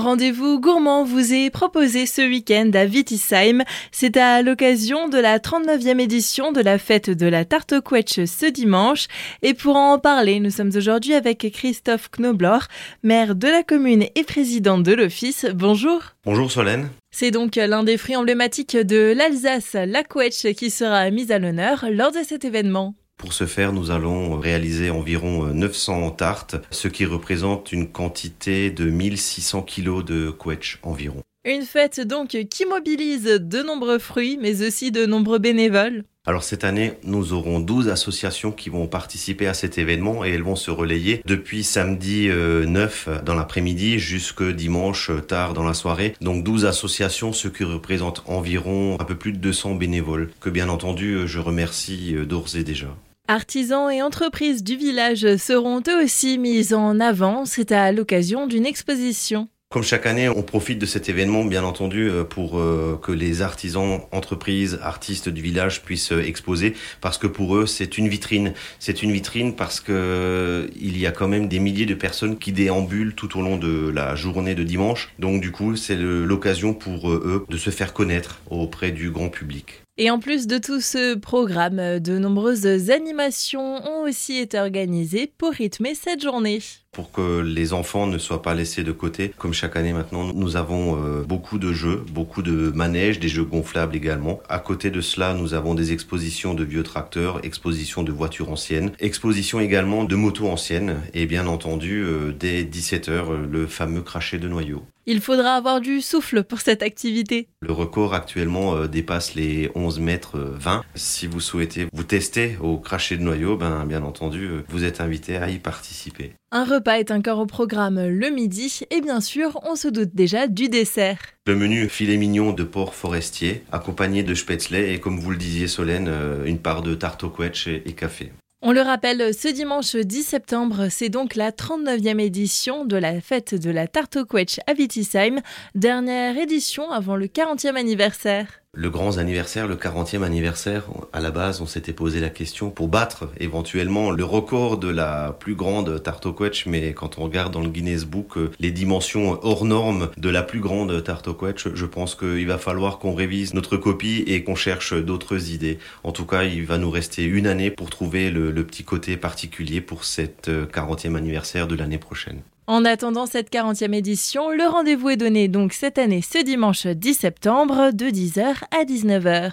Un rendez-vous gourmand vous est proposé ce week-end à Wittisheim. C'est à l'occasion de la 39e édition de la fête de la tarte au quetch ce dimanche. Et pour en parler, nous sommes aujourd'hui avec Christophe Knoblor, maire de la commune et président de l'office. Bonjour. Bonjour Solène. C'est donc l'un des fruits emblématiques de l'Alsace, la quetch, qui sera mise à l'honneur lors de cet événement. Pour ce faire, nous allons réaliser environ 900 tartes, ce qui représente une quantité de 1600 kg de quetch environ. Une fête donc qui mobilise de nombreux fruits, mais aussi de nombreux bénévoles. Alors cette année, nous aurons 12 associations qui vont participer à cet événement et elles vont se relayer depuis samedi 9 euh, dans l'après-midi jusque dimanche euh, tard dans la soirée. Donc 12 associations, ce qui représente environ un peu plus de 200 bénévoles que bien entendu euh, je remercie d'ores et déjà. Artisans et entreprises du village seront eux aussi mis en avant. C'est à l'occasion d'une exposition. Comme chaque année, on profite de cet événement, bien entendu, euh, pour euh, que les artisans, entreprises, artistes du village puissent euh, exposer, parce que pour eux, c'est une vitrine. C'est une vitrine parce que il y a quand même des milliers de personnes qui déambulent tout au long de la journée de dimanche. Donc, du coup, c'est l'occasion pour eux de se faire connaître auprès du grand public. Et en plus de tout ce programme, de nombreuses animations ont aussi été organisées pour rythmer cette journée pour que les enfants ne soient pas laissés de côté. Comme chaque année maintenant, nous avons euh, beaucoup de jeux, beaucoup de manèges, des jeux gonflables également. À côté de cela, nous avons des expositions de vieux tracteurs, expositions de voitures anciennes, expositions également de motos anciennes et bien entendu euh, dès 17h le fameux crachet de noyau. Il faudra avoir du souffle pour cette activité. Le record actuellement euh, dépasse les 11 mètres 20. Si vous souhaitez vous tester au crachet de noyau, ben, bien entendu, vous êtes invité à y participer. Un repas est encore au programme le midi et bien sûr, on se doute déjà du dessert. Le menu filet mignon de porc forestier, accompagné de spätzle et comme vous le disiez Solène, euh, une part de tarte au quetch et, café. On le rappelle, ce dimanche 10 septembre, c'est donc la 39e édition de la fête de la tarte au à Wittisheim, dernière édition avant le 40e anniversaire le grand anniversaire, le 40e anniversaire, à la base, on s'était posé la question pour battre éventuellement le record de la plus grande tarte au mais quand on regarde dans le Guinness Book euh, les dimensions hors normes de la plus grande tarte au je pense qu'il va falloir qu'on révise notre copie et qu'on cherche d'autres idées. En tout cas, il va nous rester une année pour trouver le, petit côté particulier pour cette 40e euh, anniversaire de l'année prochaine. En attendant cette 40e édition, le rendez-vous est donné donc cette année ce dimanche 10 septembre de 10h à 19h.